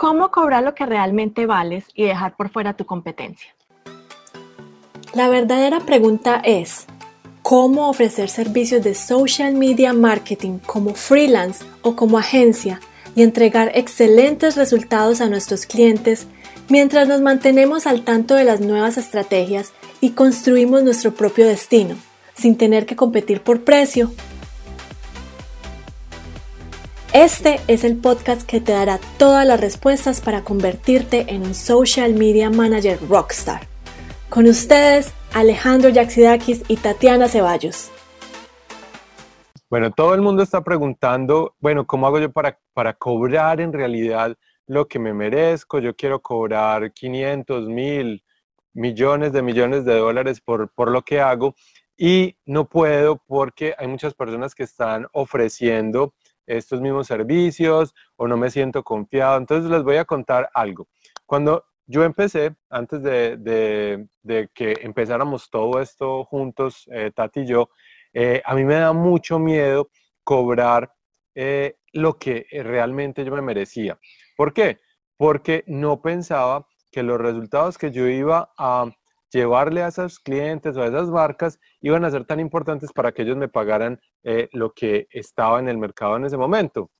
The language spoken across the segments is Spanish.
¿Cómo cobrar lo que realmente vales y dejar por fuera tu competencia? La verdadera pregunta es, ¿cómo ofrecer servicios de social media marketing como freelance o como agencia y entregar excelentes resultados a nuestros clientes mientras nos mantenemos al tanto de las nuevas estrategias y construimos nuestro propio destino, sin tener que competir por precio? Este es el podcast que te dará todas las respuestas para convertirte en un social media manager rockstar. Con ustedes, Alejandro Yaxidakis y Tatiana Ceballos. Bueno, todo el mundo está preguntando, bueno, ¿cómo hago yo para, para cobrar en realidad lo que me merezco? Yo quiero cobrar 500 mil millones de millones de dólares por, por lo que hago y no puedo porque hay muchas personas que están ofreciendo estos mismos servicios o no me siento confiado. Entonces les voy a contar algo. Cuando yo empecé, antes de, que empezáramos todo esto juntos, eh, Tati y yo, eh, a mí me da mucho miedo cobrar eh, lo que realmente yo me merecía. ¿Por qué? Porque no pensaba que los resultados que yo iba a llevarle a esos clientes o a esas marcas iban a ser tan importantes para que ellos me pagaran eh, lo que estaba en el mercado en ese momento.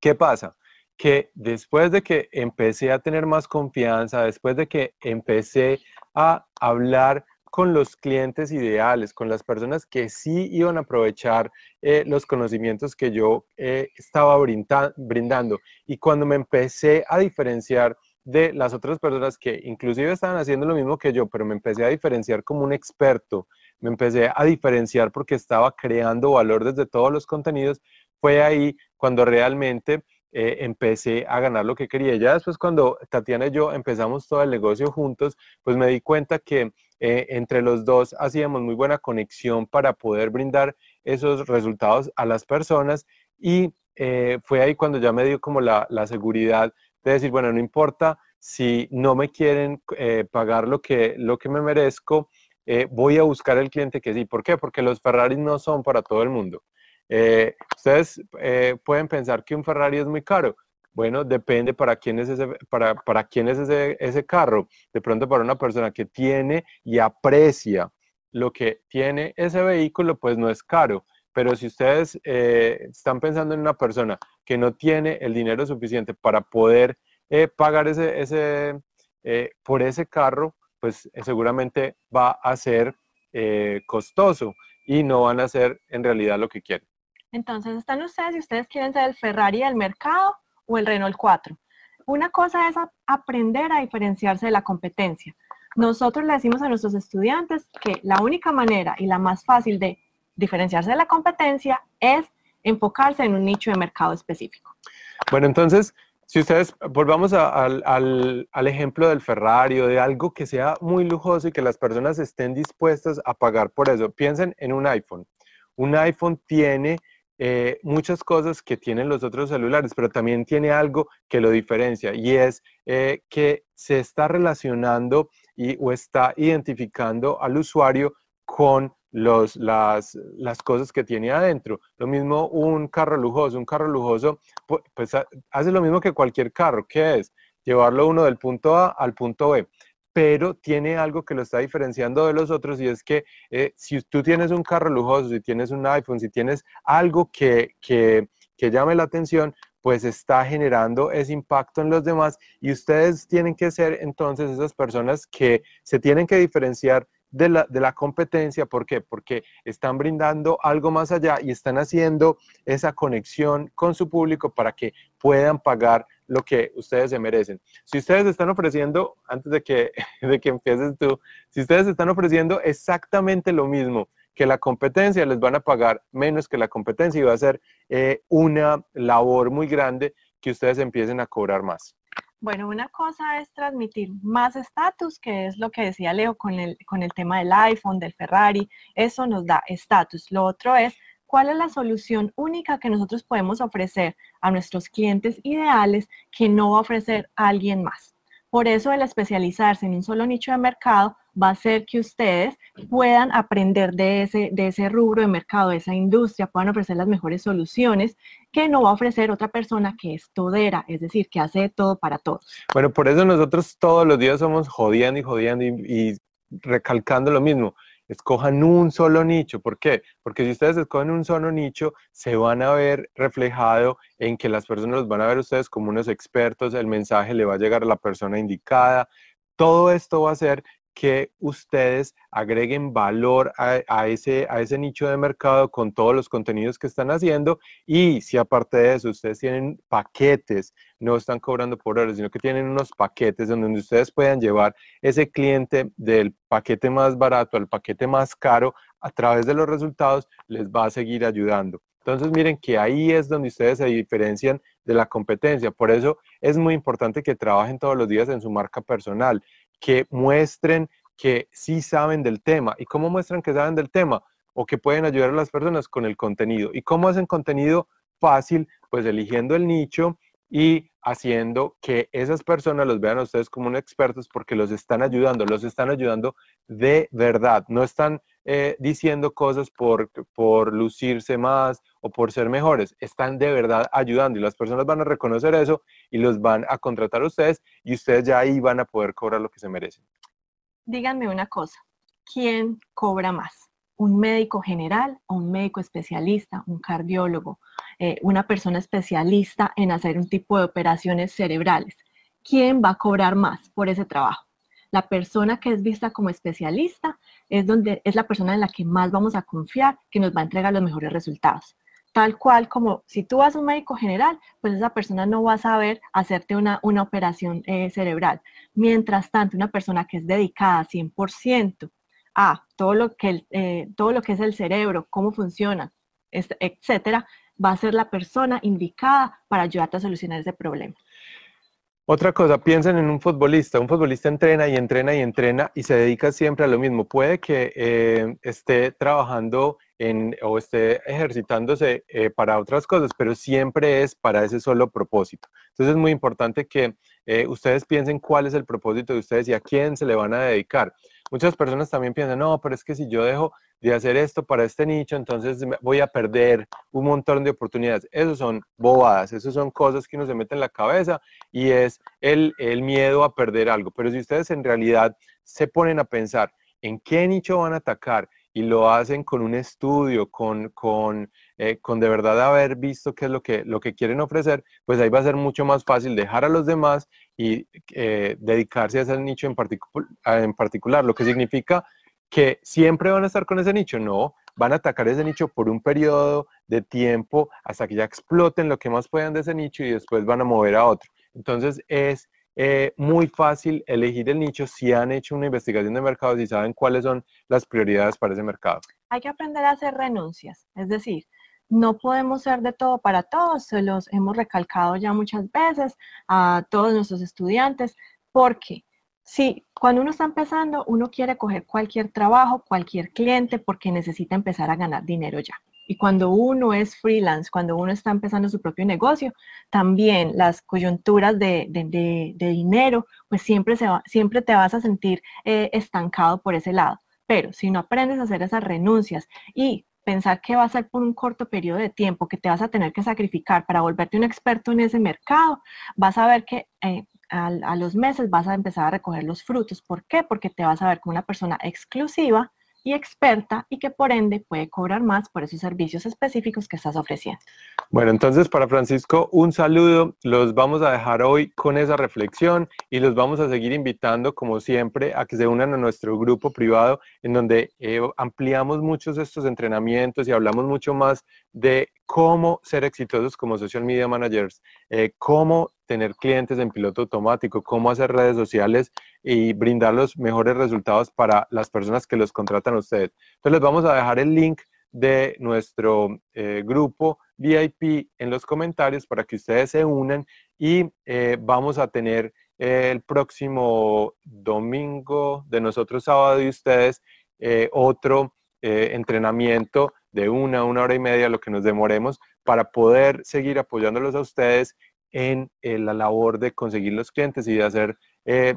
¿Qué pasa? Que después de que empecé a tener más confianza, después de que empecé a hablar con los clientes ideales, con las personas que sí iban a aprovechar eh, los conocimientos que yo eh, estaba brindando. Y cuando me empecé a diferenciar de las otras personas que inclusive estaban haciendo lo mismo que yo, pero me empecé a diferenciar como un experto, me empecé a diferenciar porque estaba creando valor desde todos los contenidos, fue ahí cuando realmente eh, empecé a ganar lo que quería. Ya después cuando Tatiana y yo empezamos todo el negocio juntos, pues me di cuenta que eh, entre los dos hacíamos muy buena conexión para poder brindar esos resultados a las personas y eh, fue ahí cuando ya me dio como la, la seguridad de decir, bueno, no importa si no me quieren eh, pagar lo que, lo que me merezco, eh, voy a buscar el cliente que sí. ¿Por qué? Porque los Ferraris no son para todo el mundo. Eh, ustedes pueden pensar que un Ferrari es muy caro. Bueno, depende para quién es, ese, para, para quién es ese, ese carro. De pronto para una persona que tiene y aprecia lo que tiene ese vehículo, pues no es caro. Pero si ustedes están pensando en una persona que no tiene el dinero suficiente para poder eh, pagar ese, ese, eh, por ese carro, pues eh, seguramente va a ser costoso y no van a hacer en realidad lo que quieren. Entonces están ustedes y ustedes quieren ser el Ferrari del mercado o el Renault 4. Una cosa es aprender a diferenciarse de la competencia. Nosotros le decimos a nuestros estudiantes que la única manera y la más fácil de diferenciarse de la competencia es enfocarse en un nicho de mercado específico. Bueno, entonces, si ustedes volvamos al, al, ejemplo del Ferrari o de algo que sea muy lujoso y que las personas estén dispuestas a pagar por eso, piensen en un iPhone. Un iPhone tiene eh, muchas cosas que tienen los otros celulares, pero también tiene algo que lo diferencia y es eh, que se está relacionando y, o está identificando al usuario con las, cosas que tiene adentro. Lo mismo un carro lujoso, un carro lujoso pues hace lo mismo que cualquier carro, ¿qué es? Llevarlo uno del punto A al punto B, pero tiene algo que lo está diferenciando de los otros y es que eh, si tú tienes un carro lujoso, si tienes un iPhone, si tienes algo que, que, que llame la atención, pues está generando ese impacto en los demás y ustedes tienen que ser entonces esas personas que se tienen que diferenciar de la, competencia. ¿Por qué? Porque están brindando algo más allá y están haciendo esa conexión con su público para que puedan pagar lo que ustedes se merecen. Si ustedes están ofreciendo, antes de que, de que empieces tú, si ustedes están ofreciendo exactamente lo mismo que la competencia, les van a pagar menos que la competencia y va a ser eh, una labor muy grande que ustedes empiecen a cobrar más. Bueno, una cosa es transmitir más estatus, que es lo que decía Leo con el, con el tema del iPhone, del Ferrari, eso nos da estatus. Lo otro es cuál es la solución única que nosotros podemos ofrecer a nuestros clientes ideales que no va a ofrecer alguien más. Por eso el especializarse en un solo nicho de mercado va a hacer que ustedes puedan aprender de ese, de ese rubro de mercado, de esa industria, puedan ofrecer las mejores soluciones que no va a ofrecer otra persona que es todera, es decir, que hace todo para todos. Bueno, por eso nosotros todos los días somos jodiendo y jodiendo y recalcando lo mismo escojan un solo nicho. ¿Por qué? Porque si ustedes escogen un solo nicho, se van a ver reflejado en que las personas los van a ver ustedes como unos expertos, el mensaje le va a llegar a la persona indicada. Todo esto va a hacer que ustedes agreguen valor a, ese, a ese nicho de mercado con todos los contenidos que están haciendo y si aparte de eso ustedes tienen paquetes, no están cobrando por horas, sino que tienen unos paquetes donde ustedes puedan llevar ese cliente del paquete más barato al paquete más caro a través de los resultados, les va a seguir ayudando. Entonces miren que ahí es donde ustedes se diferencian de la competencia. Por eso es muy importante que trabajen todos los días en su marca personal que muestren que sí saben del tema. ¿Y cómo muestran que saben del tema? O que pueden ayudar a las personas con el contenido. ¿Y cómo hacen contenido fácil? Pues eligiendo el nicho y haciendo que esas personas los vean a ustedes como unos expertos porque los están ayudando, los están ayudando de verdad. No están eh, diciendo cosas por, por lucirse más o por ser mejores, están de verdad ayudando y las personas van a reconocer eso y los van a contratar a ustedes y ustedes ya ahí van a poder cobrar lo que se merecen. Díganme una cosa, ¿quién cobra más? ¿Un médico general o un médico especialista, un cardiólogo, eh, una persona especialista en hacer un tipo de operaciones cerebrales? ¿Quién va a cobrar más por ese trabajo? La persona que es vista como especialista es, donde, es la persona en la que más vamos a confiar, que nos va a entregar los mejores resultados. Tal cual como si tú vas a un médico general, pues esa persona no va a saber hacerte una, una operación eh, cerebral. Mientras tanto, una persona que es dedicada 100% a todo lo, que eh, todo lo que es el cerebro, cómo funciona, etcétera, va a ser la persona indicada para ayudarte a solucionar ese problema. Otra cosa, piensen en un futbolista. Un futbolista entrena y entrena y entrena y se dedica siempre a lo mismo. Puede que eh, esté trabajando o esté ejercitándose eh, para otras cosas, pero siempre es para ese solo propósito. Entonces es muy importante que eh, ustedes piensen cuál es el propósito de ustedes y a quién se le van a dedicar. Muchas personas también piensan, no, pero es que si yo dejo de hacer esto para este nicho, entonces voy a perder un montón de oportunidades. Esos son bobadas, esos son cosas que uno se mete en la cabeza y es el, el miedo a perder algo. Pero si ustedes en realidad se ponen a pensar en qué nicho van a atacar y lo hacen con un estudio, con, con, eh, con de verdad haber visto qué es lo que, lo que quieren ofrecer, pues ahí va a ser mucho más fácil dejar a los demás y eh, dedicarse a ese nicho en, en particular, lo que significa que siempre van a estar con ese nicho, no, van a atacar ese nicho por un periodo de tiempo hasta que ya exploten lo que más puedan de ese nicho y después van a mover a otro. Entonces es eh, muy fácil elegir el nicho si han hecho una investigación de mercado, y saben cuáles son las prioridades para ese mercado. Hay que aprender a hacer renuncias, es decir, no podemos ser de todo para todos, se los hemos recalcado ya muchas veces a todos nuestros estudiantes, porque si cuando uno está empezando, uno quiere coger cualquier trabajo, cualquier cliente, porque necesita empezar a ganar dinero ya. Y cuando uno es freelance, cuando uno está empezando su propio negocio, también las coyunturas de, dinero, pues siempre, siempre te vas a sentir eh, estancado por ese lado. Pero si no aprendes a hacer esas renuncias y pensar que va a ser por un corto periodo de tiempo, que te vas a tener que sacrificar para volverte un experto en ese mercado, vas a ver que eh, a, a, los meses vas a empezar a recoger los frutos. ¿Por qué? Porque te vas a ver como una persona exclusiva y experta y que por ende puede cobrar más por esos servicios específicos que estás ofreciendo. Bueno, entonces para Francisco un saludo, los vamos a dejar hoy con esa reflexión y los vamos a seguir invitando como siempre a que se unan a nuestro grupo privado en donde eh, ampliamos muchos estos entrenamientos y hablamos mucho más de cómo ser exitosos como social media managers, eh, cómo tener clientes en piloto automático, cómo hacer redes sociales y brindar los mejores resultados para las personas que los contratan a ustedes. Entonces les vamos a dejar el link de nuestro eh, grupo VIP en los comentarios para que ustedes se unan y eh, vamos a tener el próximo domingo de nosotros sábado y ustedes otro entrenamiento de una, una hora y media, lo que nos demoremos, para poder seguir apoyándolos a ustedes en, la labor de conseguir los clientes y de hacer eh,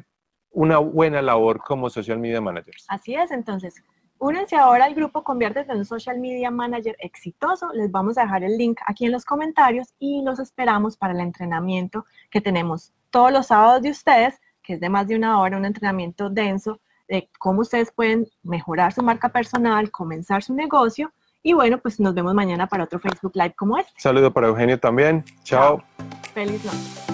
una buena labor como social media managers. Así es, entonces, únense ahora al grupo Conviértete en un social media manager exitoso. Les vamos a dejar el link aquí en los comentarios y los esperamos para el entrenamiento que tenemos todos los sábados de ustedes, que es de más de una hora, un entrenamiento denso de cómo ustedes pueden mejorar su marca personal, comenzar su negocio. Y bueno, pues nos vemos mañana para otro Facebook Live como este. Saludo para Eugenio también. Chao. Feliz noche.